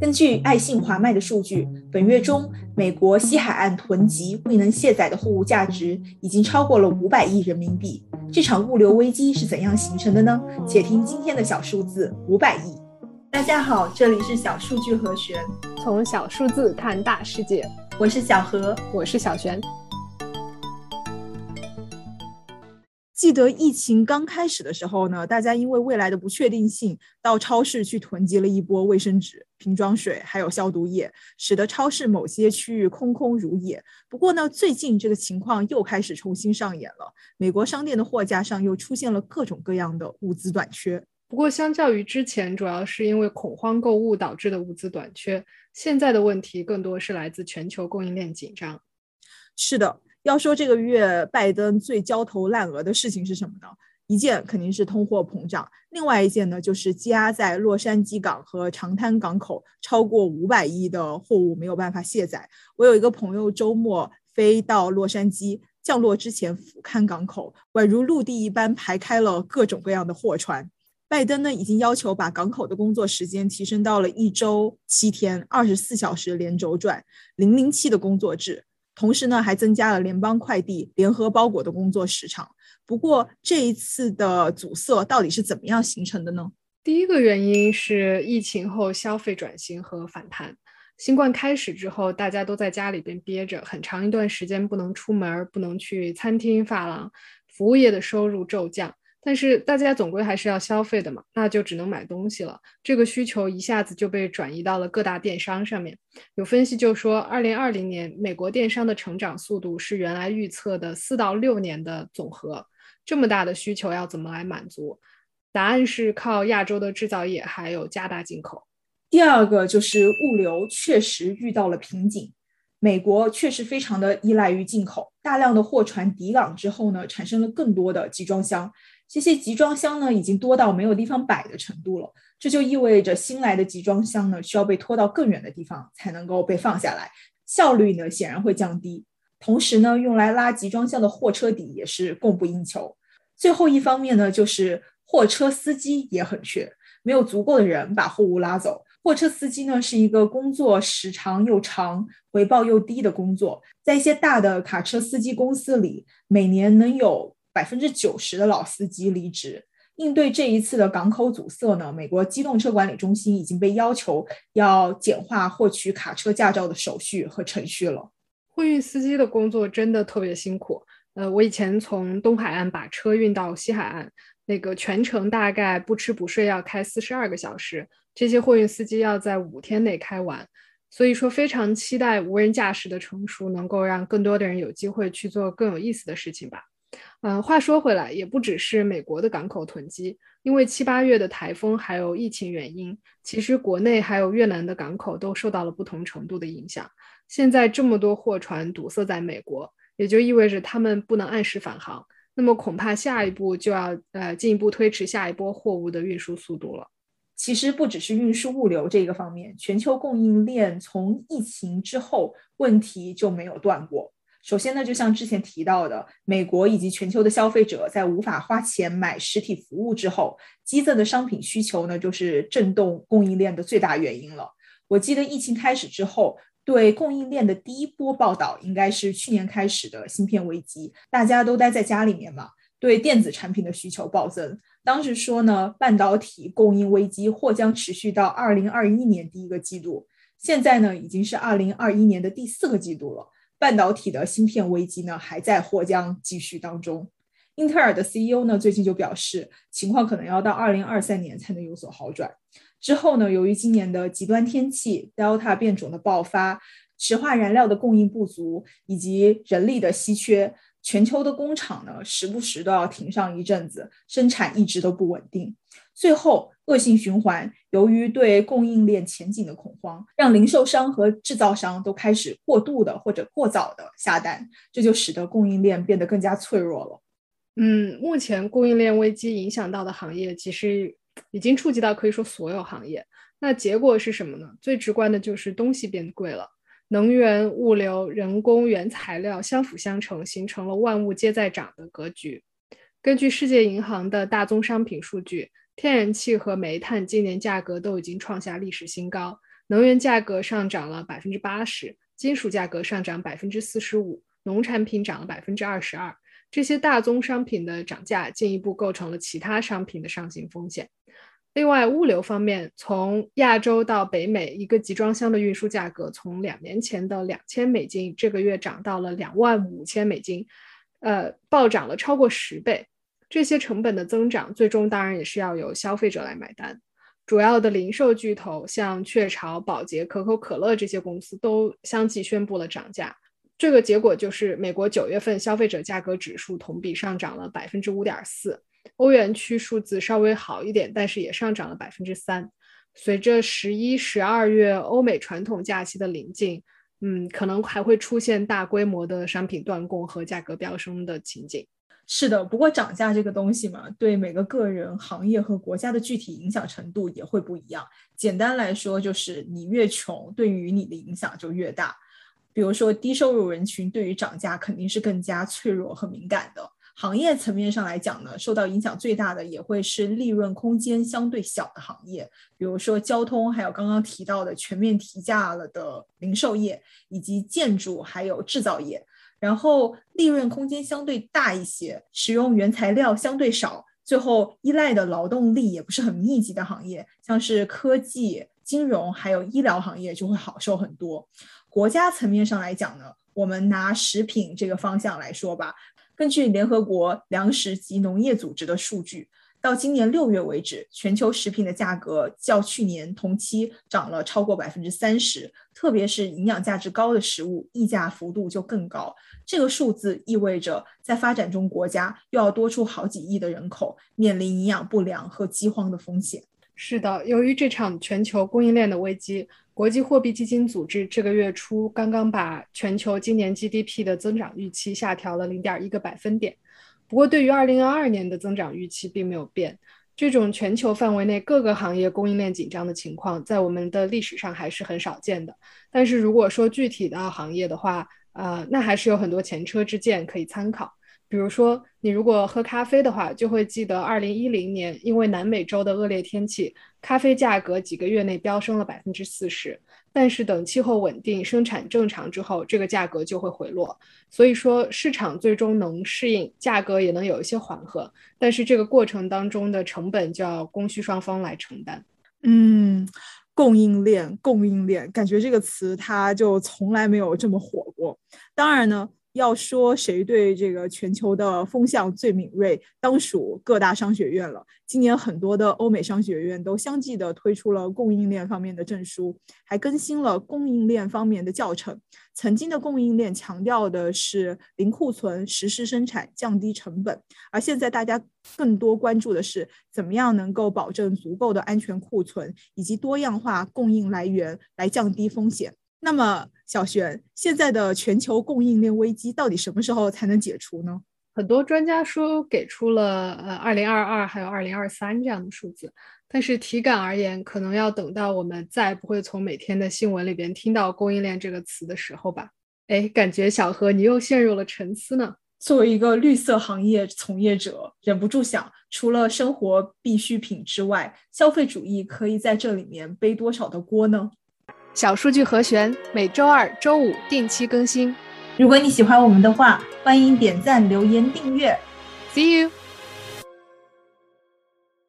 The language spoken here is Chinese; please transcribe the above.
根据爱信华迈的数据，本月中美国西海岸囤积未能卸载的货物价值已经超过了五百亿人民币。这场物流危机是怎样形成的呢？且听今天的小数字五百亿。大家好，这里是小数据和弦，从小数字看大世界。我是小何，我是小璇。记得疫情刚开始的时候呢，大家因为未来的不确定性，到超市去囤积了一波卫生纸、瓶装水，还有消毒液，使得超市某些区域空空如也。不过呢，最近这个情况又开始重新上演了，美国商店的货架上又出现了各种各样的物资短缺。不过，相较于之前，主要是因为恐慌购物导致的物资短缺，现在的问题更多是来自全球供应链紧张。是的。要说这个月拜登最焦头烂额的事情是什么呢？一件肯定是通货膨胀，另外一件呢就是积压在洛杉矶港和长滩港口超过五百亿的货物没有办法卸载。我有一个朋友周末飞到洛杉矶，降落之前俯瞰港口，宛如陆地一般排开了各种各样的货船。拜登呢已经要求把港口的工作时间提升到了一周七天，二十四小时连轴转，零零七的工作制。同时呢，还增加了联邦快递联合包裹的工作时长。不过，这一次的阻塞到底是怎么样形成的呢？第一个原因是疫情后消费转型和反弹。新冠开始之后，大家都在家里边憋着，很长一段时间不能出门，不能去餐厅、发廊，服务业的收入骤降。但是大家总归还是要消费的嘛，那就只能买东西了。这个需求一下子就被转移到了各大电商上面。有分析就说，二零二零年美国电商的成长速度是原来预测的四到六年的总和。这么大的需求要怎么来满足？答案是靠亚洲的制造业，还有加大进口。第二个就是物流确实遇到了瓶颈。美国确实非常的依赖于进口，大量的货船抵港之后呢，产生了更多的集装箱。这些集装箱呢，已经多到没有地方摆的程度了。这就意味着新来的集装箱呢，需要被拖到更远的地方才能够被放下来，效率呢显然会降低。同时呢，用来拉集装箱的货车底也是供不应求。最后一方面呢，就是货车司机也很缺，没有足够的人把货物拉走。货车司机呢，是一个工作时长又长、回报又低的工作，在一些大的卡车司机公司里，每年能有。百分之九十的老司机离职，应对这一次的港口阻塞呢？美国机动车管理中心已经被要求要简化获取卡车驾照的手续和程序了。货运司机的工作真的特别辛苦。呃，我以前从东海岸把车运到西海岸，那个全程大概不吃不睡要开四十二个小时，这些货运司机要在五天内开完。所以说，非常期待无人驾驶的成熟，能够让更多的人有机会去做更有意思的事情吧。嗯，话说回来，也不只是美国的港口囤积，因为七八月的台风还有疫情原因，其实国内还有越南的港口都受到了不同程度的影响。现在这么多货船堵塞在美国，也就意味着他们不能按时返航，那么恐怕下一步就要呃进一步推迟下一波货物的运输速度了。其实不只是运输物流这个方面，全球供应链从疫情之后问题就没有断过。首先呢，就像之前提到的，美国以及全球的消费者在无法花钱买实体服务之后，激增的商品需求呢，就是震动供应链的最大原因了。我记得疫情开始之后，对供应链的第一波报道应该是去年开始的芯片危机，大家都待在家里面嘛，对电子产品的需求暴增。当时说呢，半导体供应危机或将持续到二零二一年第一个季度，现在呢，已经是二零二一年的第四个季度了。半导体的芯片危机呢，还在或将继续当中。英特尔的 CEO 呢，最近就表示，情况可能要到二零二三年才能有所好转。之后呢，由于今年的极端天气、Delta 变种的爆发、石化燃料的供应不足以及人力的稀缺，全球的工厂呢，时不时都要停上一阵子，生产一直都不稳定。最后，恶性循环。由于对供应链前景的恐慌，让零售商和制造商都开始过度的或者过早的下单，这就使得供应链变得更加脆弱了。嗯，目前供应链危机影响到的行业，其实已经触及到可以说所有行业。那结果是什么呢？最直观的就是东西变贵了，能源、物流、人工、原材料相辅相成，形成了万物皆在涨的格局。根据世界银行的大宗商品数据。天然气和煤炭今年价格都已经创下历史新高，能源价格上涨了百分之八十，金属价格上涨百分之四十五，农产品涨了百分之二十二。这些大宗商品的涨价进一步构成了其他商品的上行风险。另外，物流方面，从亚洲到北美，一个集装箱的运输价格从两年前的两千美金，这个月涨到了两万五千美金，呃，暴涨了超过十倍。这些成本的增长，最终当然也是要由消费者来买单。主要的零售巨头像雀巢、宝洁、可口可乐这些公司都相继宣布了涨价。这个结果就是，美国九月份消费者价格指数同比上涨了百分之五点四，欧元区数字稍微好一点，但是也上涨了百分之三。随着十一、十二月欧美传统假期的临近，嗯，可能还会出现大规模的商品断供和价格飙升的情景。是的，不过涨价这个东西嘛，对每个个人、行业和国家的具体影响程度也会不一样。简单来说，就是你越穷，对于你的影响就越大。比如说，低收入人群对于涨价肯定是更加脆弱和敏感的。行业层面上来讲呢，受到影响最大的也会是利润空间相对小的行业，比如说交通，还有刚刚提到的全面提价了的零售业，以及建筑还有制造业。然后利润空间相对大一些，使用原材料相对少，最后依赖的劳动力也不是很密集的行业，像是科技、金融还有医疗行业就会好受很多。国家层面上来讲呢，我们拿食品这个方向来说吧，根据联合国粮食及农业组织的数据。到今年六月为止，全球食品的价格较去年同期涨了超过百分之三十，特别是营养价值高的食物，溢价幅度就更高。这个数字意味着，在发展中国家又要多出好几亿的人口，面临营养不良和饥荒的风险。是的，由于这场全球供应链的危机，国际货币基金组织这个月初刚刚把全球今年 GDP 的增长预期下调了零点一个百分点。不过，对于二零二二年的增长预期并没有变。这种全球范围内各个行业供应链紧张的情况，在我们的历史上还是很少见的。但是，如果说具体的行业的话，呃，那还是有很多前车之鉴可以参考。比如说，你如果喝咖啡的话，就会记得二零一零年，因为南美洲的恶劣天气，咖啡价格几个月内飙升了百分之四十。但是等气候稳定、生产正常之后，这个价格就会回落。所以说，市场最终能适应，价格也能有一些缓和。但是这个过程当中的成本就要供需双方来承担。嗯，供应链，供应链，感觉这个词它就从来没有这么火过。当然呢。要说谁对这个全球的风向最敏锐，当属各大商学院了。今年很多的欧美商学院都相继的推出了供应链方面的证书，还更新了供应链方面的教程。曾经的供应链强调的是零库存、实时生产、降低成本，而现在大家更多关注的是怎么样能够保证足够的安全库存，以及多样化供应来源来降低风险。那么，小璇，现在的全球供应链危机到底什么时候才能解除呢？很多专家说给出了呃二零二二还有二零二三这样的数字，但是体感而言，可能要等到我们再不会从每天的新闻里边听到供应链这个词的时候吧。哎，感觉小何你又陷入了沉思呢。作为一个绿色行业从业者，忍不住想，除了生活必需品之外，消费主义可以在这里面背多少的锅呢？小数据和弦每周二、周五定期更新。如果你喜欢我们的话，欢迎点赞、留言、订阅。See you.